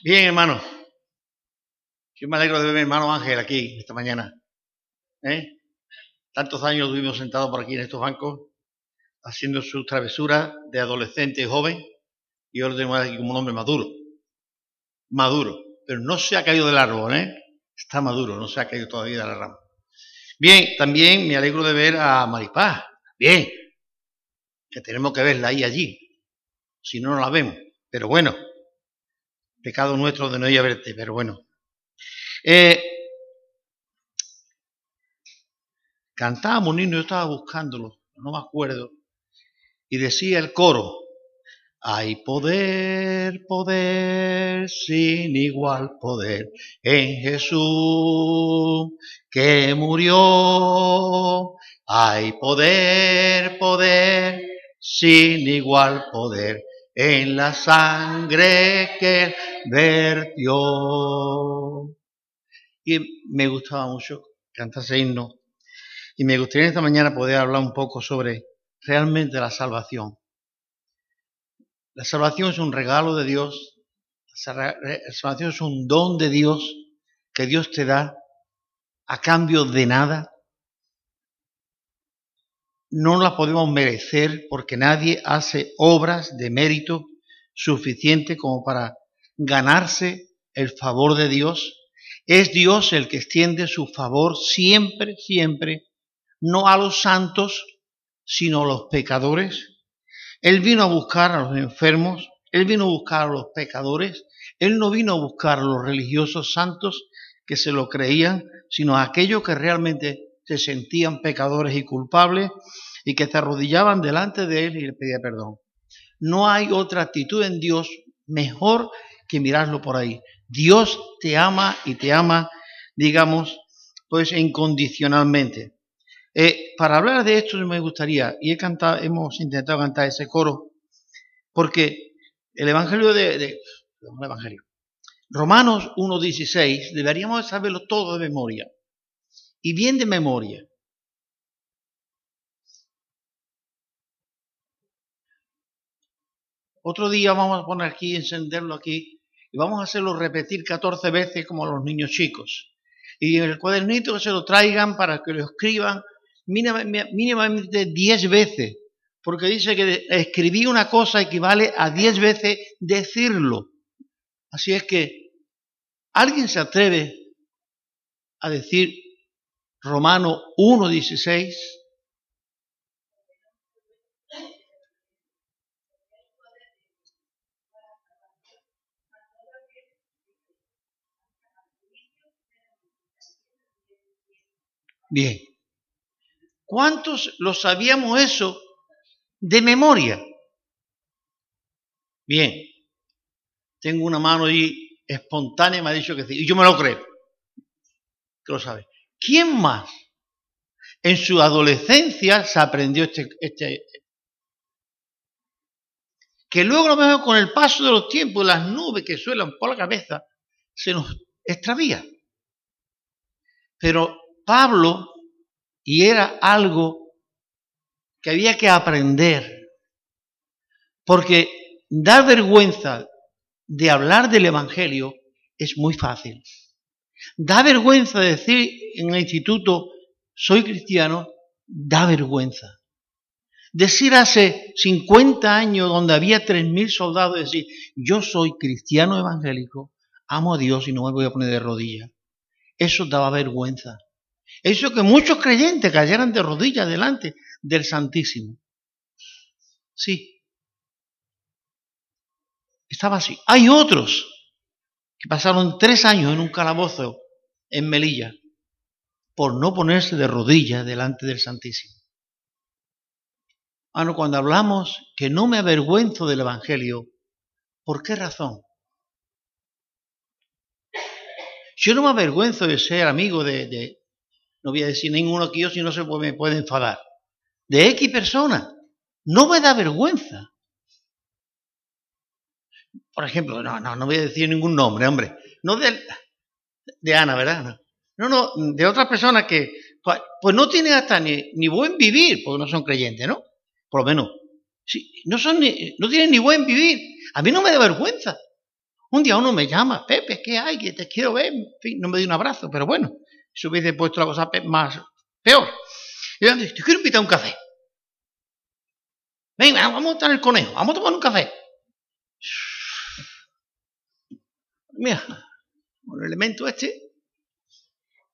Bien, hermano. Yo me alegro de ver a mi hermano Ángel aquí esta mañana. ¿Eh? Tantos años estuvimos sentados por aquí en estos bancos, haciendo sus travesuras de adolescente y joven, y ahora tenemos aquí como un hombre maduro. Maduro. Pero no se ha caído del árbol, ¿eh? Está maduro, no se ha caído todavía de la rama. Bien, también me alegro de ver a Maripaz. Bien. Que tenemos que verla ahí allí. Si no, no la vemos. Pero bueno, pecado nuestro de no ir a verte, pero bueno. Eh, cantábamos un yo estaba buscándolo, no me acuerdo, y decía el coro, hay poder, poder, sin igual poder en Jesús que murió. Hay poder, poder, sin igual poder en la sangre que vertió. Y me gustaba mucho cantar ese himno. Y me gustaría esta mañana poder hablar un poco sobre realmente la salvación. La salvación es un regalo de Dios. La salvación es un don de Dios que Dios te da a cambio de nada. No la podemos merecer porque nadie hace obras de mérito suficiente como para ganarse el favor de Dios. Es Dios el que extiende su favor siempre, siempre, no a los santos, sino a los pecadores. Él vino a buscar a los enfermos, Él vino a buscar a los pecadores, Él no vino a buscar a los religiosos santos que se lo creían, sino a aquellos que realmente se sentían pecadores y culpables y que se arrodillaban delante de Él y le pedían perdón. No hay otra actitud en Dios mejor que mirarlo por ahí. Dios te ama y te ama, digamos, pues incondicionalmente. Eh, para hablar de esto me gustaría, y he cantado, hemos intentado cantar ese coro, porque el Evangelio de, de el Evangelio, Romanos 1.16, deberíamos saberlo todo de memoria y bien de memoria. Otro día vamos a poner aquí, encenderlo aquí, y vamos a hacerlo repetir 14 veces como los niños chicos. Y el cuadernito que se lo traigan para que lo escriban mínimamente 10 veces, porque dice que escribir una cosa equivale a 10 veces decirlo. Así es que, ¿alguien se atreve a decir Romano 1.16. Bien. ¿Cuántos lo sabíamos eso de memoria? Bien. Tengo una mano ahí espontánea, me ha dicho que sí. Y yo me lo creo. Que lo sabe. ¿Quién más en su adolescencia se aprendió este, este que luego lo mejor con el paso de los tiempos, las nubes que suelan por la cabeza, se nos extravía. Pero Pablo, y era algo que había que aprender, porque dar vergüenza de hablar del Evangelio es muy fácil. Da vergüenza decir en el instituto, soy cristiano, da vergüenza. Decir hace 50 años, donde había 3.000 soldados, decir, yo soy cristiano evangélico, amo a Dios y no me voy a poner de rodillas. Eso daba vergüenza. Eso que muchos creyentes cayeran de rodillas delante del Santísimo. Sí. Estaba así. Hay otros que pasaron tres años en un calabozo en Melilla por no ponerse de rodillas delante del Santísimo. Ah, cuando hablamos que no me avergüenzo del Evangelio, ¿por qué razón? Yo no me avergüenzo de ser amigo de, no voy a decir ninguno aquí yo si no se me puede enfadar, de X persona. No me da vergüenza. Por ejemplo, no, no, no voy a decir ningún nombre, hombre. No de, de Ana, ¿verdad? No, no, de otras personas que, pues, no tienen hasta ni, ni, buen vivir, porque no son creyentes, ¿no? Por lo menos. Sí, no, son ni, no tienen ni buen vivir. A mí no me da vergüenza. Un día uno me llama, Pepe, ¿qué hay? Que te quiero ver. En fin, no me dio un abrazo, pero bueno, eso hubiese puesto la cosa más peor. Y yo te quiero invitar a un café. Venga, vamos a estar en el conejo, vamos a tomar un café. Mira, el elemento este.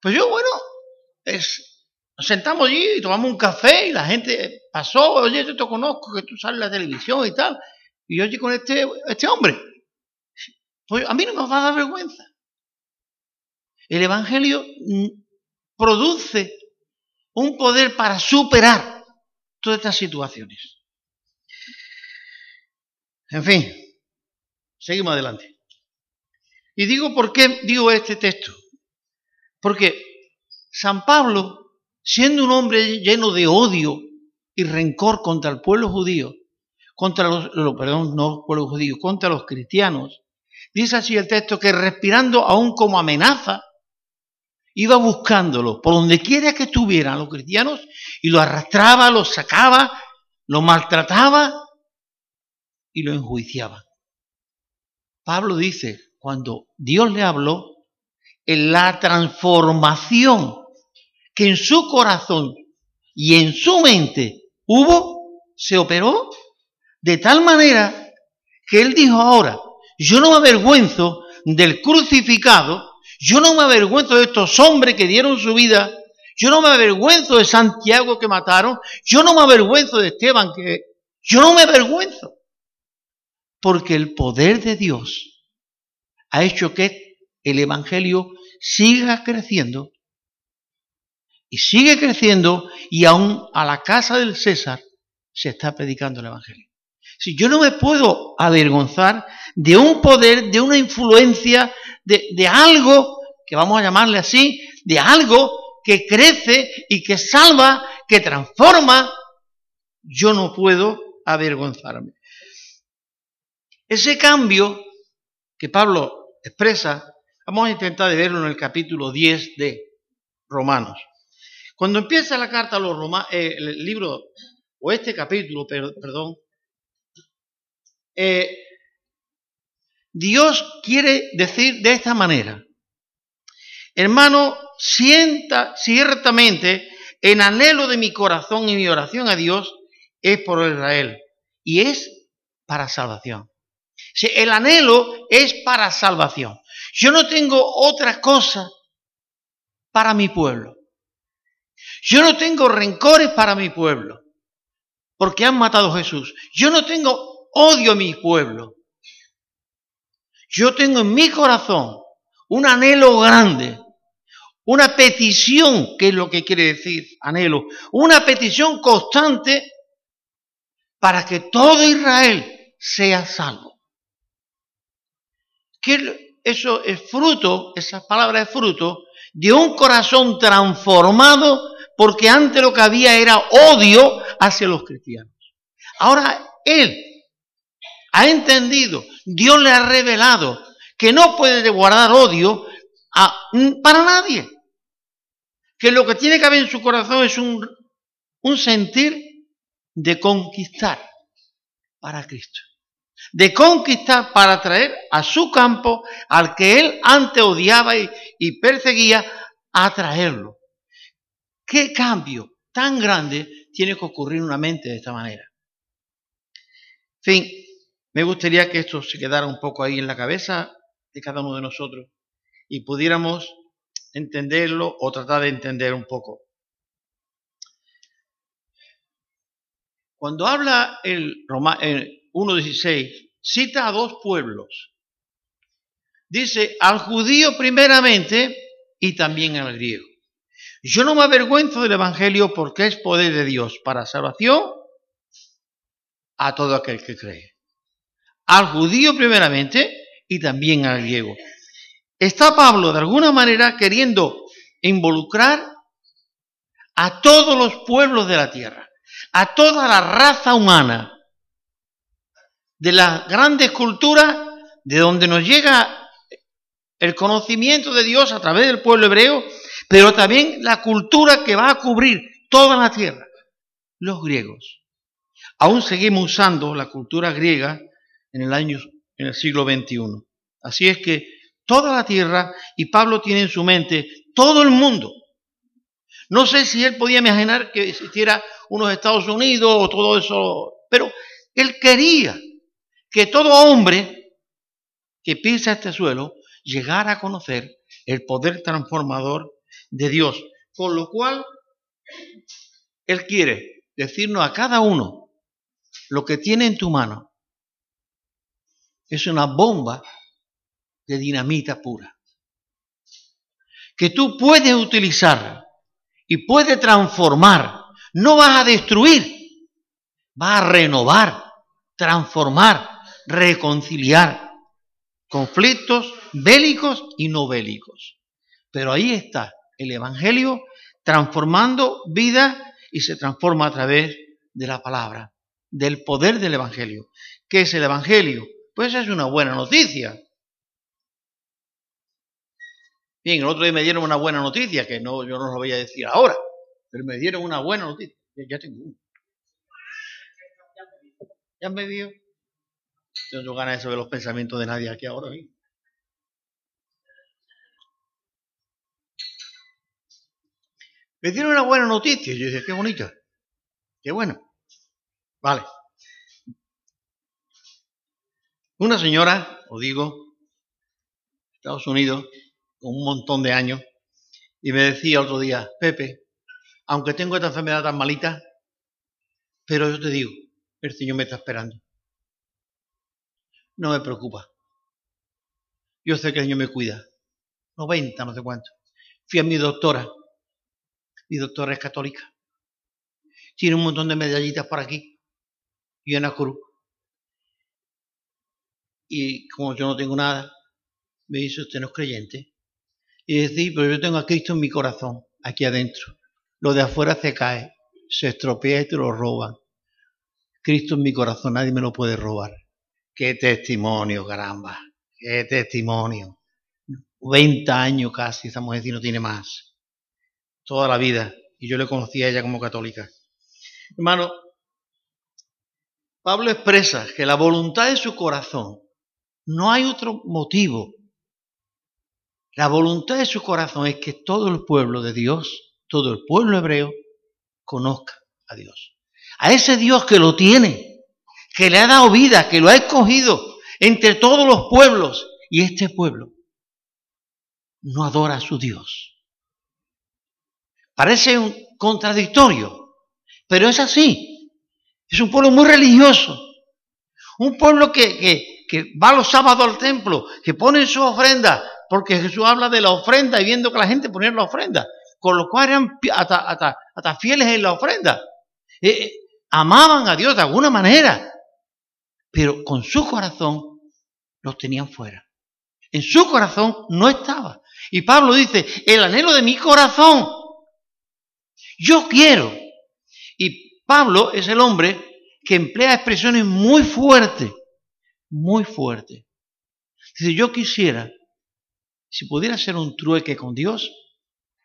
Pues yo, bueno, es, nos sentamos allí y tomamos un café y la gente pasó, oye, yo te conozco, que tú sales en la televisión y tal. Y yo allí con este, este hombre. Pues a mí no me va a dar vergüenza. El Evangelio produce un poder para superar todas estas situaciones. En fin, seguimos adelante. Y digo por qué digo este texto. Porque San Pablo, siendo un hombre lleno de odio y rencor contra el pueblo judío, contra los, perdón, no pueblo judío, contra los cristianos, dice así el texto que respirando aún como amenaza, iba buscándolo por donde quiera que estuvieran los cristianos y lo arrastraba, lo sacaba, lo maltrataba y lo enjuiciaba. Pablo dice, cuando Dios le habló, en la transformación que en su corazón y en su mente hubo, se operó de tal manera que él dijo ahora, yo no me avergüenzo del crucificado, yo no me avergüenzo de estos hombres que dieron su vida, yo no me avergüenzo de Santiago que mataron, yo no me avergüenzo de Esteban que... Yo no me avergüenzo, porque el poder de Dios ha hecho que el Evangelio siga creciendo y sigue creciendo y aún a la casa del César se está predicando el Evangelio. Si yo no me puedo avergonzar de un poder, de una influencia, de, de algo, que vamos a llamarle así, de algo que crece y que salva, que transforma, yo no puedo avergonzarme. Ese cambio que Pablo expresa, vamos a intentar verlo en el capítulo 10 de Romanos. Cuando empieza la carta a los romanos, eh, el libro, o este capítulo, perdón, eh, Dios quiere decir de esta manera, hermano, sienta ciertamente en anhelo de mi corazón y mi oración a Dios es por Israel y es para salvación. El anhelo es para salvación. Yo no tengo otra cosa para mi pueblo. Yo no tengo rencores para mi pueblo, porque han matado a Jesús. Yo no tengo odio a mi pueblo. Yo tengo en mi corazón un anhelo grande, una petición, que es lo que quiere decir anhelo, una petición constante para que todo Israel sea salvo que eso es fruto, esa palabra es fruto de un corazón transformado porque antes lo que había era odio hacia los cristianos. Ahora él ha entendido, Dios le ha revelado que no puede guardar odio para nadie. Que lo que tiene que haber en su corazón es un, un sentir de conquistar para Cristo de conquistar para traer a su campo al que él antes odiaba y, perseguía, a traerlo. ¿Qué cambio tan grande tiene que ocurrir en una mente de esta manera? En fin, me gustaría que esto se quedara un poco ahí en la cabeza de cada uno de nosotros y pudiéramos entenderlo o tratar de entender un poco. Cuando habla el, Roma, el 1.16 cita a dos pueblos. Dice al judío primeramente y también al griego. Yo no me avergüenzo del Evangelio porque es poder de Dios para salvación a todo aquel que cree. Al judío primeramente y también al griego. Está Pablo de alguna manera queriendo involucrar a todos los pueblos de la tierra, a toda la raza humana, de las grandes culturas de donde nos llega el conocimiento de Dios a través del pueblo hebreo, pero también la cultura que va a cubrir toda la tierra, los griegos. Aún seguimos usando la cultura griega en el año en el siglo XXI. Así es que toda la tierra, y Pablo tiene en su mente todo el mundo. No sé si él podía imaginar que existiera unos Estados Unidos o todo eso, pero él quería que todo hombre que pisa este suelo llegara a conocer el poder transformador de Dios. Con lo cual, Él quiere decirnos a cada uno lo que tiene en tu mano. Es una bomba de dinamita pura. Que tú puedes utilizar y puedes transformar. No vas a destruir, vas a renovar, transformar, reconciliar conflictos bélicos y no bélicos. Pero ahí está el Evangelio transformando vida y se transforma a través de la palabra, del poder del Evangelio. ¿Qué es el Evangelio? Pues es una buena noticia. Bien, el otro día me dieron una buena noticia, que no, yo no lo voy a decir ahora, pero me dieron una buena noticia. Ya, tengo una. ¿Ya me vio? Tengo ganas de saber los pensamientos de nadie aquí ahora mismo. Me dieron una buena noticia. Yo dije, qué bonita. Qué bueno. Vale. Una señora, os digo, Estados Unidos, con un montón de años, y me decía otro día, Pepe, aunque tengo esta enfermedad tan malita, pero yo te digo, el Señor me está esperando. No me preocupa. Yo sé que el Señor me cuida. 90, no sé cuánto. Fui a mi doctora. Mi doctora es católica. Tiene un montón de medallitas por aquí y una cruz. Y como yo no tengo nada, me dice, usted no es creyente. Y decir, pero yo tengo a Cristo en mi corazón, aquí adentro. Lo de afuera se cae, se estropea y te lo roban. Cristo en mi corazón, nadie me lo puede robar. Qué testimonio, caramba. Qué testimonio. 20 años casi, esa mujer no tiene más. Toda la vida. Y yo le conocí a ella como católica. Hermano, Pablo expresa que la voluntad de su corazón, no hay otro motivo. La voluntad de su corazón es que todo el pueblo de Dios, todo el pueblo hebreo, conozca a Dios. A ese Dios que lo tiene, que le ha dado vida, que lo ha escogido entre todos los pueblos. Y este pueblo no adora a su Dios. Parece contradictorio, pero es así. Es un pueblo muy religioso. Un pueblo que, que, va los sábados al templo, que pone su ofrenda, porque Jesús habla de la ofrenda y viendo que la gente ponía la ofrenda, con lo cual eran hasta, fieles en la ofrenda. Eh, eh, amaban a Dios de alguna manera pero con su corazón los tenían fuera. En su corazón no estaba. Y Pablo dice, el anhelo de mi corazón, yo quiero. Y Pablo es el hombre que emplea expresiones muy fuertes, muy fuertes. Dice, yo quisiera, si pudiera ser un trueque con Dios,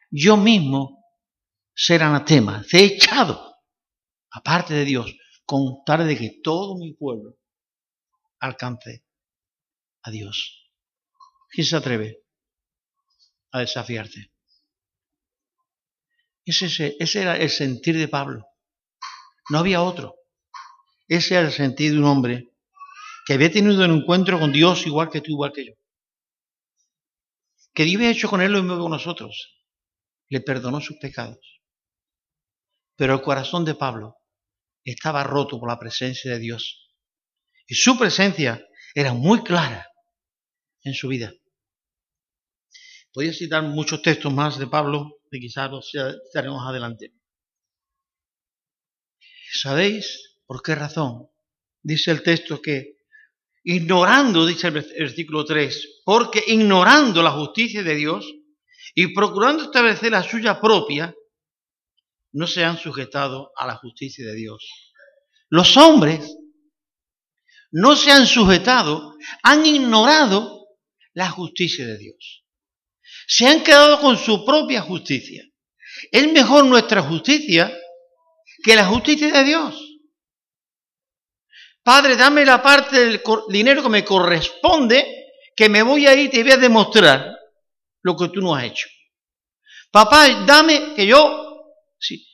yo mismo ser anatema, ser echado, aparte de Dios, con tal de que todo mi pueblo alcance a Dios. ¿Quién se atreve a desafiarte? Ese, era el sentir de Pablo. No había otro. Ese era el sentir de un hombre que había tenido un encuentro con Dios igual que tú, igual que yo. Que Dios había hecho con él lo mismo con nosotros. Le perdonó sus pecados. Pero el corazón de Pablo estaba roto por la presencia de Dios y su presencia era muy clara en su vida. Podría citar muchos textos más de Pablo, que quizás los estaremos adelante. ¿Sabéis por qué razón? Dice el texto que ignorando, dice el versículo 3, porque ignorando la justicia de Dios y procurando establecer la suya propia, no se han sujetado a la justicia de Dios. Los hombres no se han sujetado, han ignorado la justicia de Dios. Se han quedado con su propia justicia. Es mejor nuestra justicia que la justicia de Dios. Padre, dame la parte del dinero que me corresponde, que me voy a ir y te voy a demostrar lo que tú no has hecho. Papá, dame que yo, sí,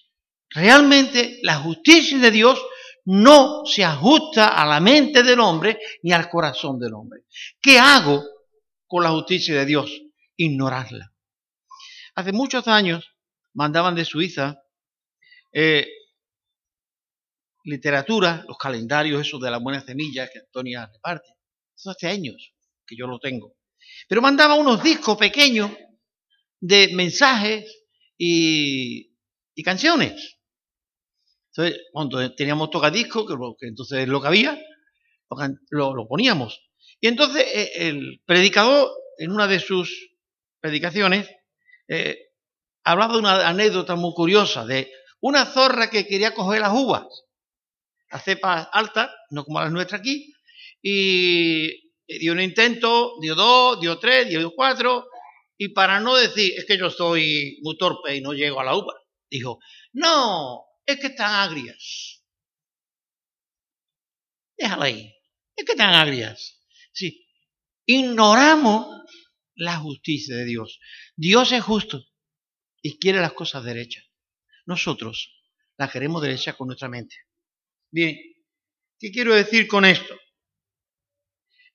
realmente la justicia de Dios no se ajusta a la mente del hombre ni al corazón del hombre. ¿Qué hago con la justicia de Dios? Ignorarla. Hace muchos años mandaban de Suiza eh, literatura, los calendarios esos de la buena semilla que Antonia reparte. Eso hace años que yo lo tengo. Pero mandaba unos discos pequeños de mensajes y, canciones. Entonces, cuando teníamos tocadiscos, que, entonces es lo que había, lo, poníamos. Y entonces eh, el predicador, en una de sus predicaciones, eh, hablaba de una anécdota muy curiosa de una zorra que quería coger las uvas, las cepas altas, no como las nuestras aquí, y dio un intento, dio dos, dio tres, dio cuatro, y para no decir, es que yo soy muy torpe y no llego a la uva, dijo, no, es que están agrias. Déjala ahí, es que están agrias. Sí, ignoramos la justicia de Dios. Dios es justo y quiere las cosas derechas. Nosotros las queremos derechas con nuestra mente. Bien, ¿qué quiero decir con esto?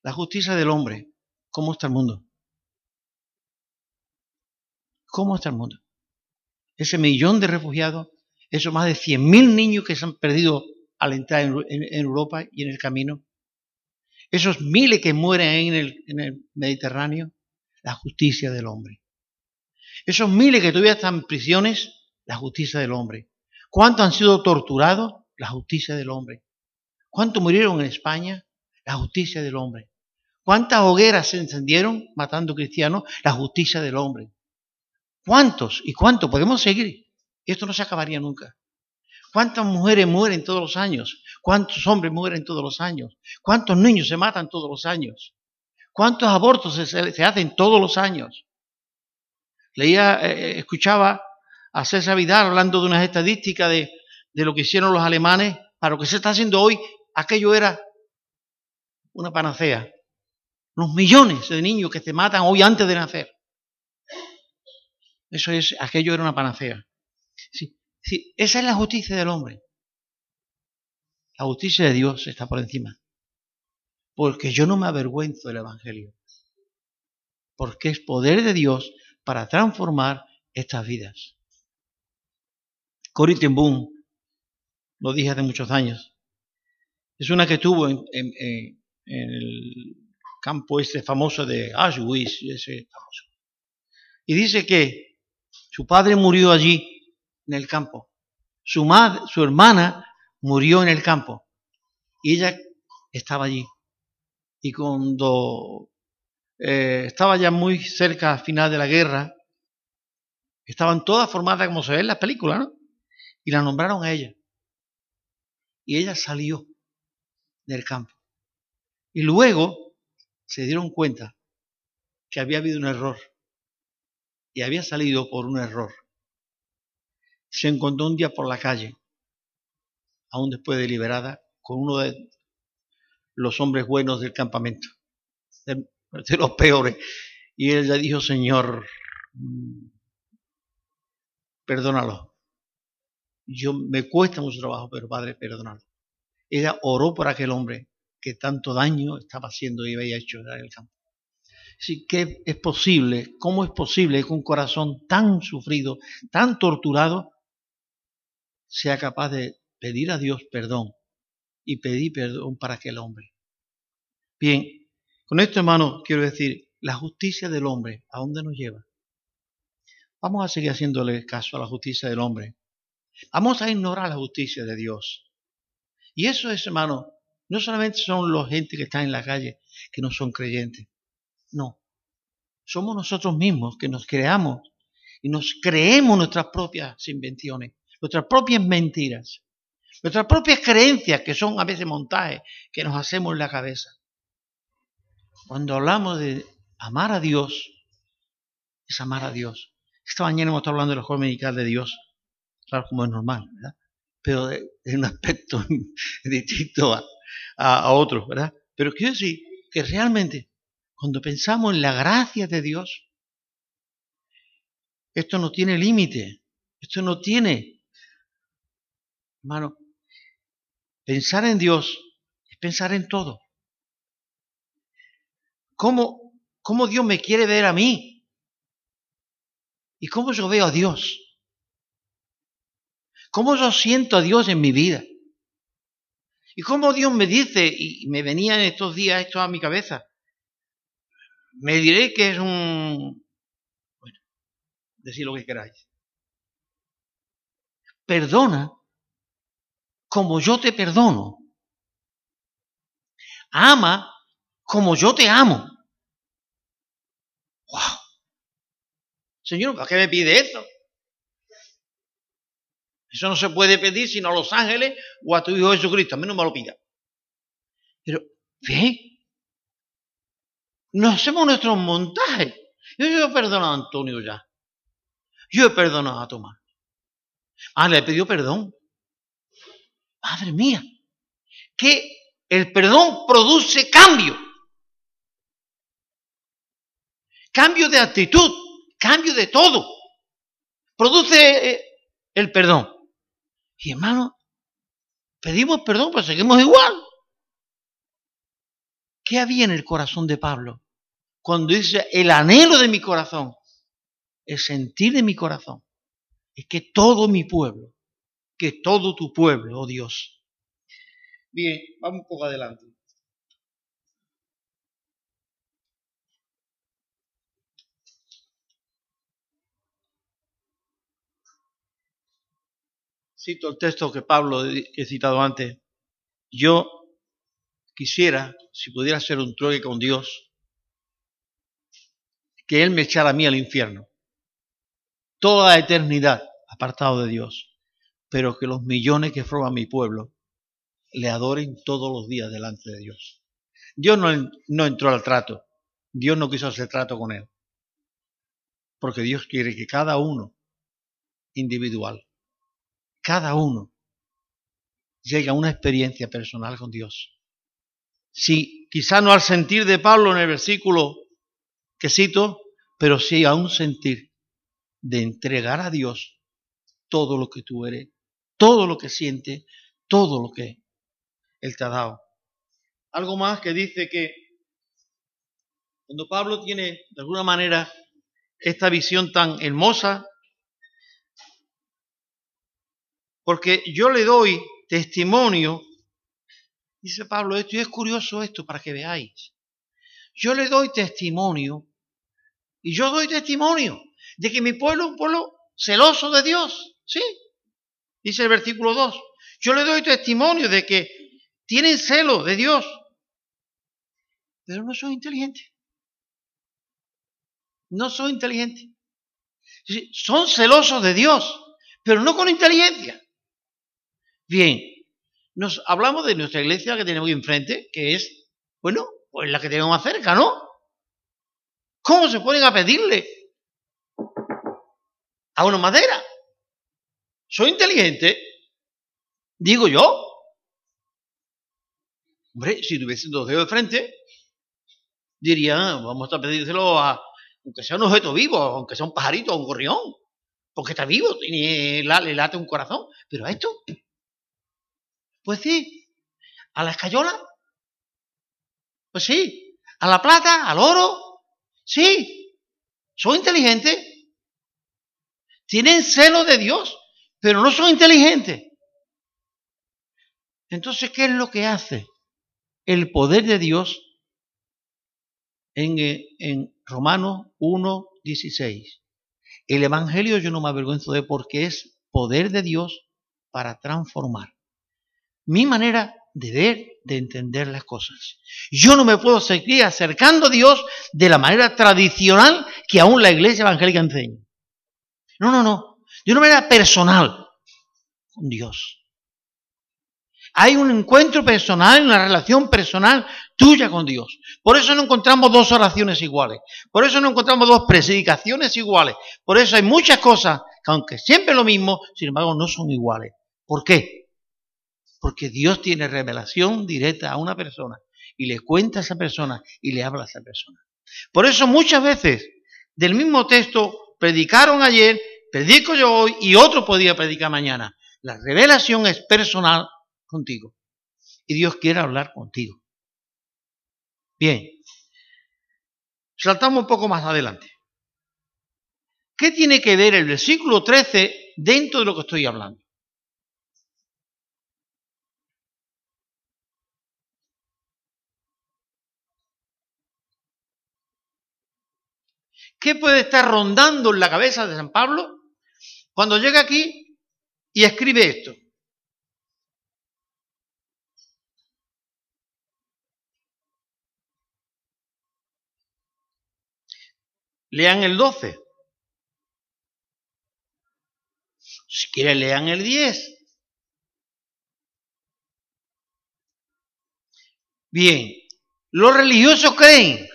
La justicia del hombre. ¿Cómo está el mundo? ¿Cómo está el mundo? Ese millón de refugiados, esos más de 100.000 niños que se han perdido al entrar en, Europa y en el camino, esos miles que mueren en el, en el Mediterráneo, la justicia del hombre. Esos miles que todavía están en prisiones, la justicia del hombre. ¿Cuántos han sido torturados? La justicia del hombre. ¿Cuántos murieron en España? La justicia del hombre. ¿Cuántas hogueras se encendieron matando cristianos? La justicia del hombre. ¿Cuántos y cuántos? Podemos seguir. Esto no se acabaría nunca. ¿Cuántas mujeres mueren todos los años? ¿Cuántos hombres mueren todos los años? ¿Cuántos niños se matan todos los años? ¿Cuántos abortos se, hacen todos los años? Leía, eh, eh, escuchaba a César Vidal hablando de unas estadísticas de, de lo que hicieron los alemanes para lo que se está haciendo hoy. Aquello era una panacea. Los millones de niños que se matan hoy antes de nacer. Eso es, aquello era una panacea. Sí, sí, esa es la justicia del hombre. La justicia de Dios está por encima. Porque yo no me avergüenzo del Evangelio. Porque es poder de Dios para transformar estas vidas. Cory ten lo dije hace muchos años, es una que tuvo en, el campo este famoso de Auschwitz, ese. Y dice que su padre murió allí, en el campo. Su, madre, su hermana murió en el campo. Y ella estaba allí. Y cuando eh, estaba ya muy cerca al final de la guerra, estaban todas formadas como se ve en las películas, ¿no? Y la nombraron a ella. Y ella salió del campo. Y luego se dieron cuenta que había habido un error y había salido por un error. Se encontró un día por la calle, aún después de liberada, con uno de los hombres buenos del campamento, de, los peores. Y él le dijo, Señor, mm, perdónalo. Yo me cuesta mucho trabajo, pero Padre, perdónalo. Ella oró por aquel hombre que tanto daño estaba haciendo y había hecho en el campo. Sí, ¿qué es posible? ¿Cómo es posible que un corazón tan sufrido, tan torturado, sea capaz de pedir a Dios perdón y pedir perdón para aquel hombre? Bien, con esto, hermano, quiero decir, la justicia del hombre, ¿a dónde nos lleva? Vamos a seguir haciéndole caso a la justicia del hombre. Vamos a ignorar la justicia de Dios. Y eso es, hermano, no solamente son los gente que están en la calle que no son creyentes. No. Somos nosotros mismos que nos creamos y nos creemos nuestras propias invenciones, nuestras propias mentiras, nuestras propias creencias que son a veces montajes que nos hacemos en la cabeza. Cuando hablamos de amar a Dios, es amar a Dios. Esta mañana hemos estado hablando de la joven medical de Dios, claro, como es normal, ¿verdad? Pero de, un aspecto distinto a, a, a otros, ¿verdad? Pero quiero decir que realmente cuando pensamos en la gracia de Dios, esto no tiene límite, esto no tiene, hermano, pensar en Dios es pensar en todo. ¿Cómo, cómo Dios me quiere ver a mí? ¿Y cómo yo veo a Dios? ¿Cómo yo siento a Dios en mi vida? ¿Y cómo Dios me dice, y me venía en estos días esto a mi cabeza, me diré que es un... Bueno, decir lo que queráis. Perdona como yo te perdono. Ama como yo te amo. ¡Wow! Señor, ¿para qué me pide eso? Eso no se puede pedir sino a los ángeles o a tu Hijo Jesucristo. A mí no me lo pida. Pero, ¿ve? Nos hacemos nuestros montajes. Yo, he perdonado a Antonio ya. Yo he perdonado a Tomás. Ah, le pedido perdón. Madre mía. Que el perdón produce cambio. Cambio de actitud. Cambio de todo. Produce eh, el perdón. Y hermano, pedimos perdón, pero seguimos igual. ¿Qué había en el corazón de Pablo? Cuando dice, el anhelo de mi corazón, el sentir de mi corazón, es que todo mi pueblo, que todo tu pueblo, oh Dios. Bien, vamos un poco adelante. Cito el texto que Pablo he citado antes. Yo quisiera, si pudiera ser un trueque con Dios, que Él me echara a mí al infierno. Toda la eternidad apartado de Dios, pero que los millones que forman mi pueblo le adoren todos los días delante de Dios. Dios no, no entró al trato, Dios no quiso hacer trato con Él, porque Dios quiere que cada uno individual cada uno llega a una experiencia personal con Dios. Sí, quizá no al sentir de Pablo en el versículo que cito, pero sí a un sentir de entregar a Dios todo lo que tú eres, todo lo que sientes, todo lo que Él te ha dado. Algo más que dice que cuando Pablo tiene de alguna manera esta visión tan hermosa Porque yo le doy testimonio, dice Pablo, esto y es curioso esto para que veáis. Yo le doy testimonio y yo doy testimonio de que mi pueblo es un pueblo celoso de Dios, ¿sí? Dice el versículo 2. Yo le doy testimonio de que tienen celo de Dios, pero no son inteligentes. No son inteligentes. Son celosos de Dios, pero no con inteligencia. Bien, nos hablamos de nuestra iglesia que tenemos enfrente, que es, bueno, pues la que tenemos más cerca, ¿no? ¿Cómo se ponen a pedirle a una madera? ¿Soy inteligente? Digo yo. Hombre, si tuviesen dos dedos de frente, diría, vamos a pedírselo a, aunque sea un objeto vivo, aunque sea un pajarito un gorrión, porque está vivo, y le late un corazón. Pero a esto, pues sí. ¿A la escayola? Pues sí. ¿A la plata? ¿Al oro? Sí. Son inteligentes. Tienen celo de Dios, pero no son inteligentes. Entonces, ¿qué es lo que hace el poder de Dios en, eh, Romanos 1, 16? El Evangelio yo no me avergüenzo de porque es poder de Dios para transformar mi manera de ver, de entender las cosas. Yo no me puedo seguir acercando a Dios de la manera tradicional que aún la iglesia evangélica enseña. No, no, no. De una manera personal con Dios. Hay un encuentro personal, una relación personal tuya con Dios. Por eso no encontramos dos oraciones iguales. Por eso no encontramos dos predicaciones iguales. Por eso hay muchas cosas que aunque siempre lo mismo, sin embargo no son iguales. ¿Por qué? Porque Dios tiene revelación directa a una persona y le cuenta a esa persona y le habla a esa persona. Por eso muchas veces del mismo texto predicaron ayer, predico yo hoy y otro podía predicar mañana. La revelación es personal contigo. Y Dios quiere hablar contigo. Bien. Saltamos un poco más adelante. ¿Qué tiene que ver el versículo 13 dentro de lo que estoy hablando? ¿Qué puede estar rondando en la cabeza de San Pablo cuando llega aquí y escribe esto? Lean el 12. Si quieren, lean el 10. Bien, los religiosos creen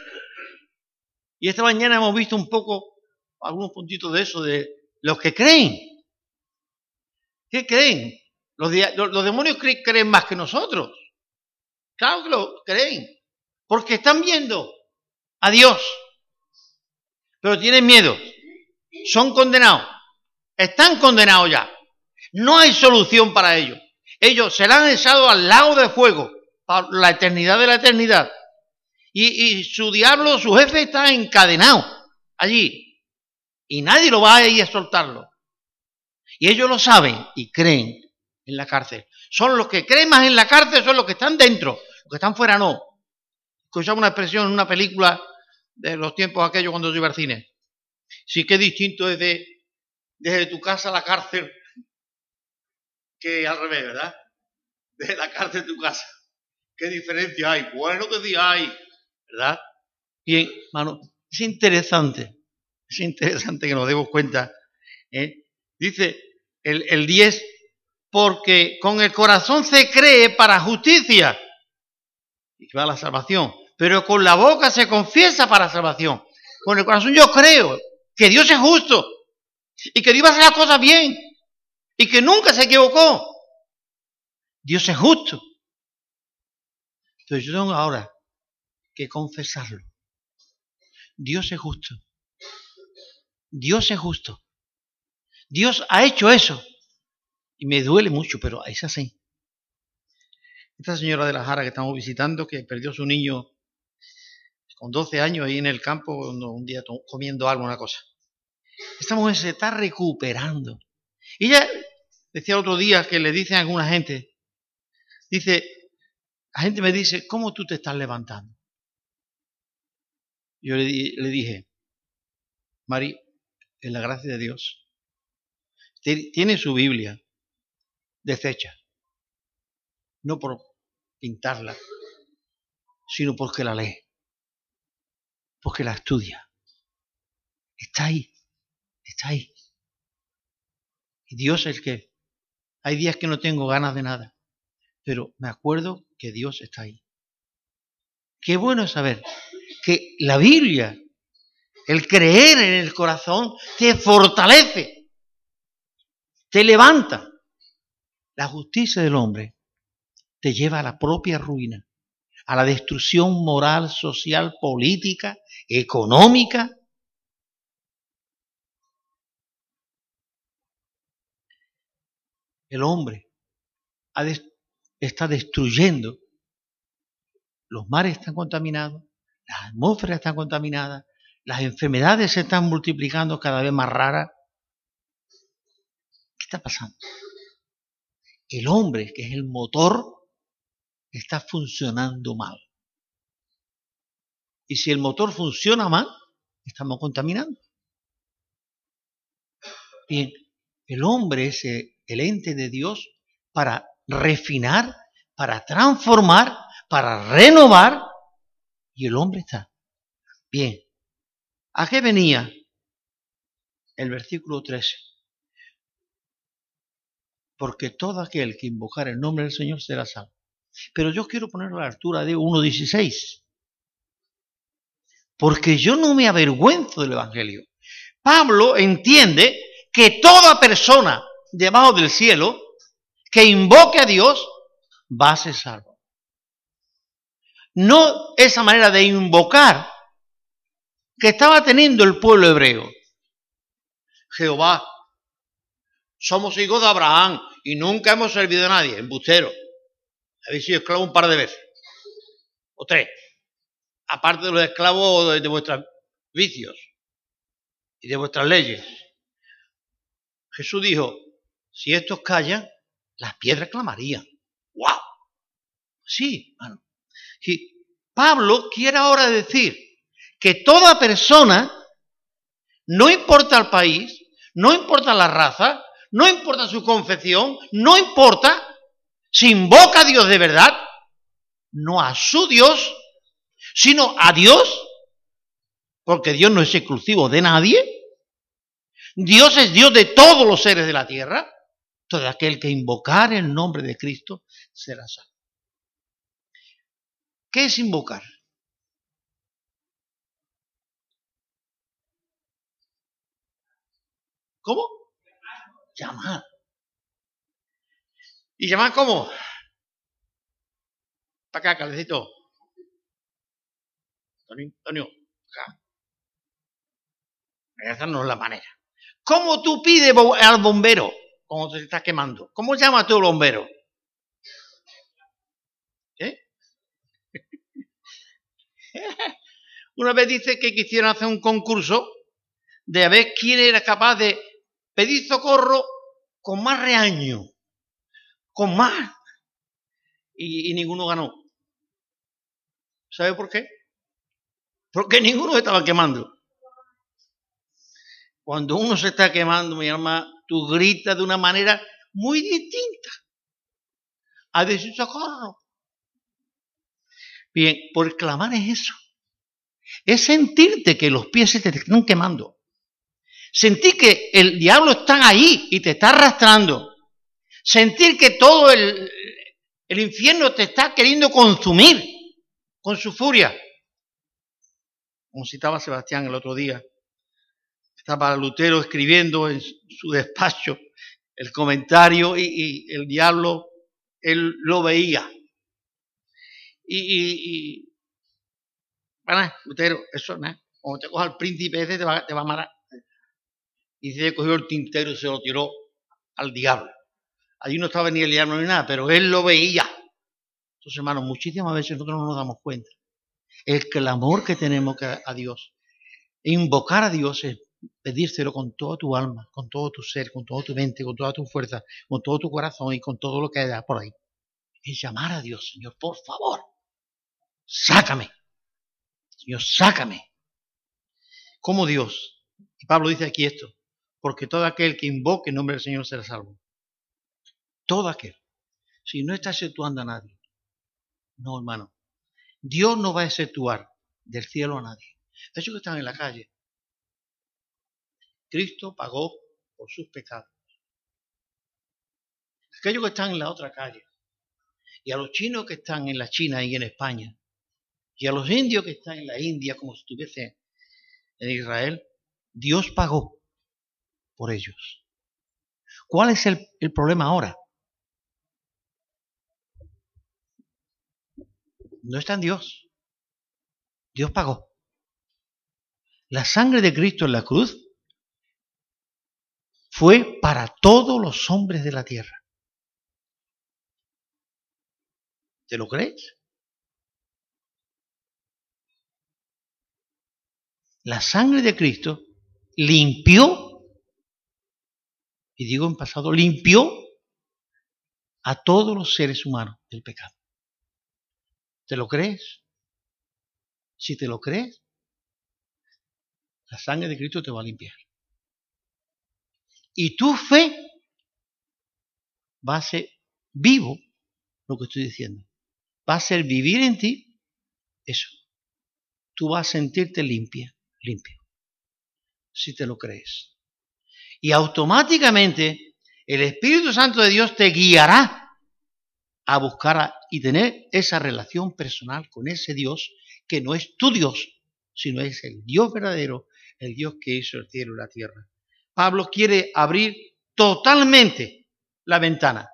y esta mañana hemos visto un poco, algunos puntitos de eso, de los que creen. ¿Qué creen? Los, demonios creen, más que nosotros. Claro que lo creen. Porque están viendo a Dios. Pero tienen miedo. Son condenados. Están condenados ya. No hay solución para ellos. Ellos serán echados al lago de fuego para la eternidad de la eternidad y, su diablo, su jefe está encadenado allí y nadie lo va a ir a soltarlo. Y ellos lo saben y creen en la cárcel. Son los que creen más en la cárcel, son los que están dentro, los que están fuera no. Escuchamos una expresión en una película de los tiempos aquellos cuando yo iba al cine. Sí que distinto es de, desde tu casa a la cárcel que al revés, ¿verdad? Desde la cárcel a tu casa. ¿Qué diferencia hay? Bueno que sí hay. ¿verdad? Bien, hermano, es interesante, es interesante que nos demos cuenta. ¿eh? Dice el, el 10, porque con el corazón se cree para justicia y va a la salvación, pero con la boca se confiesa para salvación. Con el corazón yo creo que Dios es justo y que Dios va a hacer las cosas bien y que nunca se equivocó. Dios es justo. Entonces yo tengo ahora que confesarlo. Dios es justo. Dios es justo. Dios ha hecho eso. Y me duele mucho, pero es así. Esta señora de la Jara que estamos visitando, que perdió su niño con 12 años ahí en el campo, un día comiendo algo, una cosa. Esta mujer se está recuperando. Y ella decía otro día que le dicen a alguna gente, dice, la gente me dice, ¿cómo tú te estás levantando? Yo le, dije, Mari, en la gracia de Dios, tiene su Biblia deshecha, no por pintarla, sino porque la lee, porque la estudia. Está ahí, está ahí. Y Dios es el que... Hay días que no tengo ganas de nada, pero me acuerdo que Dios está ahí. Qué bueno saber que la Biblia, el creer en el corazón, te fortalece, te levanta. La justicia del hombre te lleva a la propia ruina, a la destrucción moral, social, política, económica. El hombre está destruyendo. Los mares están contaminados, las atmósferas están contaminadas, las enfermedades se están multiplicando cada vez más raras. ¿Qué está pasando? El hombre, que es el motor, está funcionando mal. Y si el motor funciona mal, estamos contaminando. Bien, el hombre es el ente de Dios para refinar, para transformar, para renovar y el hombre está. Bien, ¿a qué venía el versículo 13? Porque todo aquel que invocar el nombre del Señor será salvo. Pero yo quiero poner la altura de 1.16. Porque yo no me avergüenzo del Evangelio. Pablo entiende que toda persona debajo del cielo que invoque a Dios va a ser salvo. No esa manera de invocar que estaba teniendo el pueblo hebreo. Jehová, somos hijos de Abraham y nunca hemos servido a nadie, embustero. Habéis sido esclavos un par de veces, o tres, aparte de los esclavos de, vuestros vicios y de vuestras leyes. Jesús dijo, si estos callan, las piedras clamarían. ¡Wow! Sí, hermano. Pablo quiere ahora decir que toda persona, no importa el país, no importa la raza, no importa su confesión, no importa si invoca a Dios de verdad, no a su Dios, sino a Dios, porque Dios no es exclusivo de nadie. Dios es Dios de todos los seres de la tierra. Todo aquel que invocar el nombre de Cristo será salvo. ¿Qué es invocar? ¿Cómo? Llamar. ¿Y llamar cómo? Para acá, calecito. Antonio, acá. Esa no es la manera. ¿Cómo tú pides al bombero cuando se está quemando? ¿Cómo llamas tú al bombero? ¿Eh? Una vez dice que quisieron hacer un concurso de ver quién era capaz de pedir socorro con más reaño, con más. Y, ninguno ganó. ¿Sabe por qué? Porque ninguno estaba quemando. Cuando uno se está quemando, mi alma, tú gritas de una manera muy distinta a decir socorro. Bien, por clamar es eso. Es sentirte que los pies se te están quemando. Sentir que el diablo está ahí y te está arrastrando. Sentir que todo el, infierno te está queriendo consumir con su furia. Como citaba Sebastián el otro día, estaba Lutero escribiendo en su despacho el comentario y, el diablo, él lo veía. Y, bueno, Lutero, eso, ¿no? Como te coja el príncipe ese, te va, te va a matar y se cogió el tintero y se lo tiró al diablo. Allí no estaba ni el diablo ni nada, pero él lo veía. Entonces, hermanos, muchísimas veces nosotros no nos damos cuenta. El clamor que tenemos a Dios, invocar a Dios es pedírselo con toda tu alma, con todo tu ser, con toda tu mente, con toda tu fuerza, con todo tu corazón y con todo lo que haya por ahí. Es llamar a Dios, Señor, por favor, sácame. Señor, sácame. Como Dios. Y Pablo dice aquí esto porque todo aquel que invoque el nombre del Señor será salvo. Todo aquel. Si no está exceptuando a nadie. No, hermano. Dios no va a exceptuar del cielo a nadie. Ellos que están en la calle. Cristo pagó por sus pecados. Aquellos que están en la otra calle. Y a los chinos que están en la China y en España. Y a los indios que están en la India como si estuviesen en Israel. Dios pagó por ellos. ¿Cuál es el, problema ahora? No está en Dios. Dios pagó. La sangre de Cristo en la cruz fue para todos los hombres de la tierra. ¿Te lo crees? La sangre de Cristo limpió y digo en pasado, limpió a todos los seres humanos del pecado. ¿Te lo crees? Si te lo crees, la sangre de Cristo te va a limpiar. Y tu fe va a ser vivo lo que estoy diciendo. Va a ser vivir en ti eso. Tú vas a sentirte limpia, limpio. Si te lo crees y automáticamente el Espíritu Santo de Dios te guiará a buscar y tener esa relación personal con ese Dios que no es tu Dios, sino es el Dios verdadero, el Dios que hizo el cielo y la tierra. Pablo quiere abrir totalmente la ventana.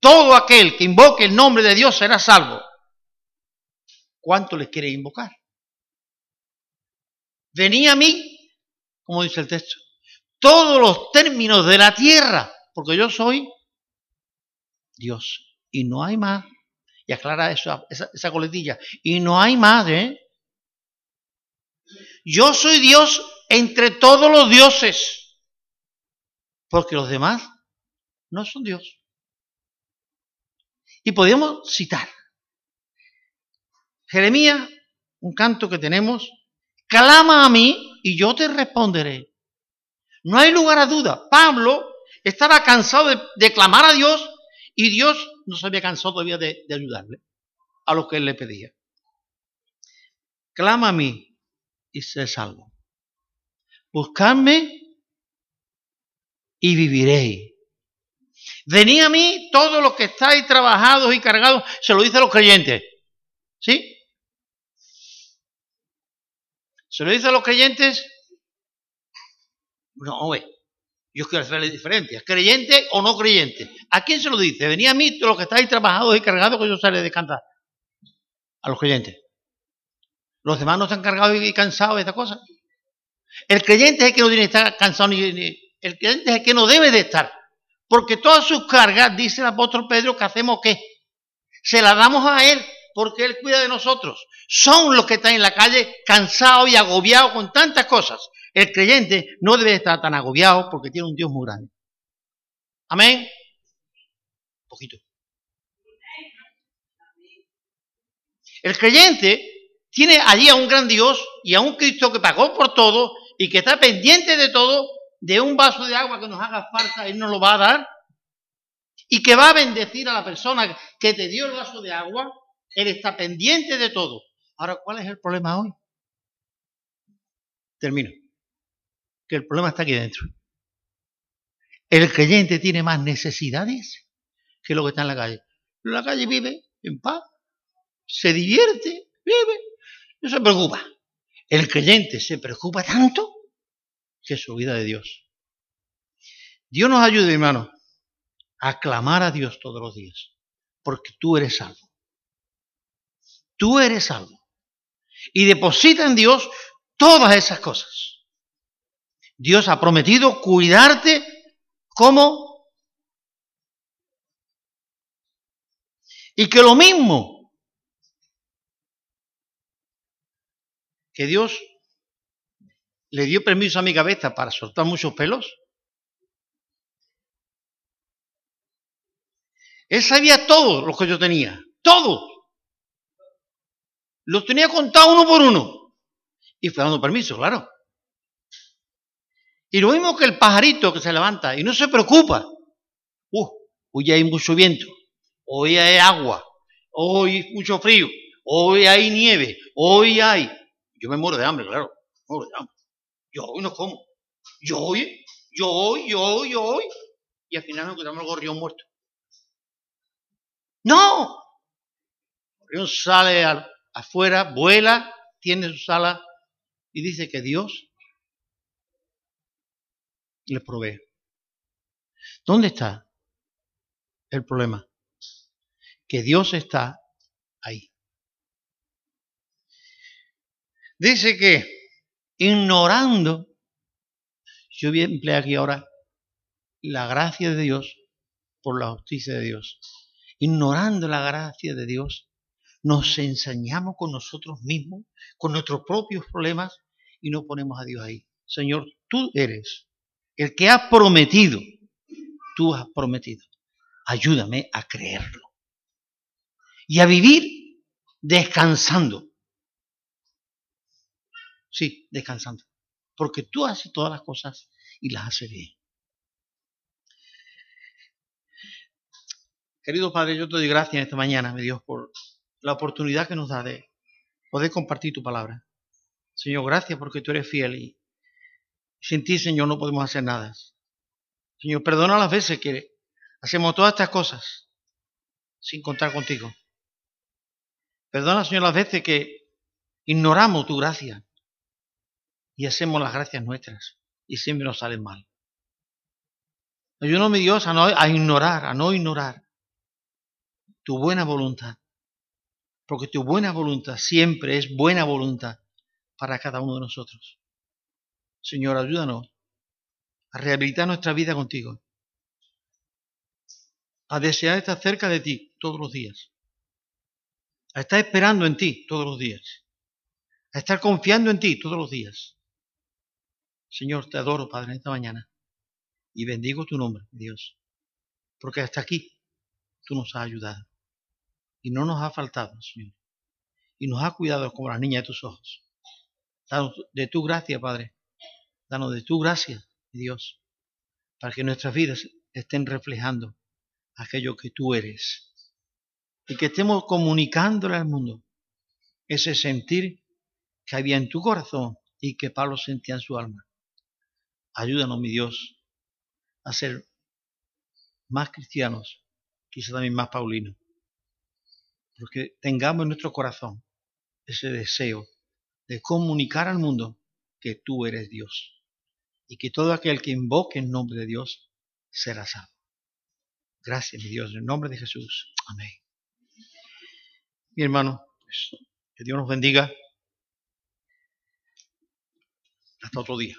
Todo aquel que invoque el nombre de Dios será salvo. ¿Cuánto le quiere invocar? venía a mí, como dice el texto, todos los términos de la tierra, porque yo soy Dios y no hay más. Y aclara esa, esa coletilla. Y no hay más, ¿eh? Yo soy Dios entre todos los dioses, porque los demás no son Dios. Y podemos citar Jeremías, un canto que tenemos, clama a mí y yo te responderé. No hay lugar a duda. Pablo estaba cansado de, clamar a Dios y Dios no se había cansado todavía de, ayudarle a lo que él le pedía. Clama a mí y sé salvo. Buscadme y viviréis. Venid a mí todos los que estáis trabajados y cargados, se lo dice a los creyentes. ¿Sí? ¿Se lo dice a los creyentes? No, oye, yo quiero hacerle diferencia. ¿Creyente o no creyente? ¿A quién se lo dice? Venid a mí los que estáis trabajados y cargados, que yo sale de cantar. A los creyentes. Los demás no están cargados y cansados de esta cosa. El creyente es el que no tiene que estar cansado ni, el creyente es el que no debe de estar. Porque todas sus cargas, dice el apóstol Pedro, que hacemos qué? Se las damos a él porque él cuida de nosotros. Son los que están en la calle cansados y agobiados con tantas cosas. El creyente no debe estar tan agobiado porque tiene un Dios muy grande. Amén. Un poquito. El creyente tiene allí a un gran Dios y a un Cristo que pagó por todo y que está pendiente de todo, de un vaso de agua que nos haga falta, Él nos lo va a dar, y que va a bendecir a la persona que te dio el vaso de agua, Él está pendiente de todo. Ahora, ¿cuál es el problema hoy? Termino. Que el problema está aquí dentro. El creyente tiene más necesidades que lo que está en la calle. En la calle vive en paz, se divierte, vive, no se preocupa. El creyente se preocupa tanto que se olvida de Dios. Dios nos ayude, hermano, a clamar a Dios todos los días, porque tú eres salvo. Tú eres salvo. Y deposita en Dios todas esas cosas. Dios ha prometido cuidarte como... Y que lo mismo que Dios le dio permiso a mi cabeza para soltar muchos pelos? Él sabía todo lo que yo tenía, todo. Los tenía contado uno por uno. Y fue dando permiso, claro. Y lo mismo que el pajarito que se levanta y no se preocupa. Uh, hoy hay mucho viento, hoy hay agua, hoy mucho frío, hoy hay nieve, hoy hay yo me muero de hambre, claro. muero de hambre. Yo hoy no como. Yo hoy, yo hoy, yo hoy, yo hoy. Y al final nos encontramos el gorrión muerto. ¡No! El gorrión sale afuera, vuela, tiene su sala y dice que Dios le provee. ¿Dónde está el problema? Que Dios está ahí. Dice que ignorando, yo voy a emplear aquí ahora la gracia de Dios por la justicia de Dios. Ignorando la gracia de Dios, nos ensañamos con nosotros mismos, con nuestros propios problemas y no ponemos a Dios ahí. Señor, tú eres el que ha prometido, tú has prometido. Ayúdame a creerlo y a vivir descansando Sí, descansando. Porque tú haces todas las cosas y las haces bien. Querido Padre, yo te doy gracias esta mañana, mi Dios, por la oportunidad que nos da de poder compartir tu palabra. Señor, gracias porque tú eres fiel y sin ti, Señor, no podemos hacer nada. Señor, perdona las veces que hacemos todas estas cosas sin contar contigo. Perdona, Señor, las veces que ignoramos tu gracia y hacemos las gracias nuestras y siempre nos salen mal. Ayúdame Dios a, no, a ignorar, a no ignorar tu buena voluntad, porque tu buena voluntad siempre es buena voluntad para cada uno de nosotros. Señor, ayúdanos a rehabilitar nuestra vida contigo, a desear estar cerca de ti todos los días, a estar esperando en ti todos los días, a estar confiando en ti todos los días. Señor, te adoro, Padre, en esta mañana. Y bendigo tu nombre, Dios, porque hasta aquí tú nos has ayudado. Y no nos ha faltado, Señor, y nos has cuidado como la niña de tus ojos. De tu gracia, Padre, danos de tu gracia, Dios, para que nuestras vidas estén reflejando aquello que tú eres y que estemos comunicándole al mundo ese sentir que había en tu corazón y que Pablo sentía en su alma. Ayúdanos, mi Dios, a ser más cristianos, quizá también más paulinos, porque tengamos en nuestro corazón ese deseo de comunicar al mundo que tú eres Dios y que todo aquel que invoque el nombre de Dios será salvo. Gracias, mi Dios, en el nombre de Jesús. Amén. Mi hermano, pues, que Dios nos bendiga. Hasta otro día.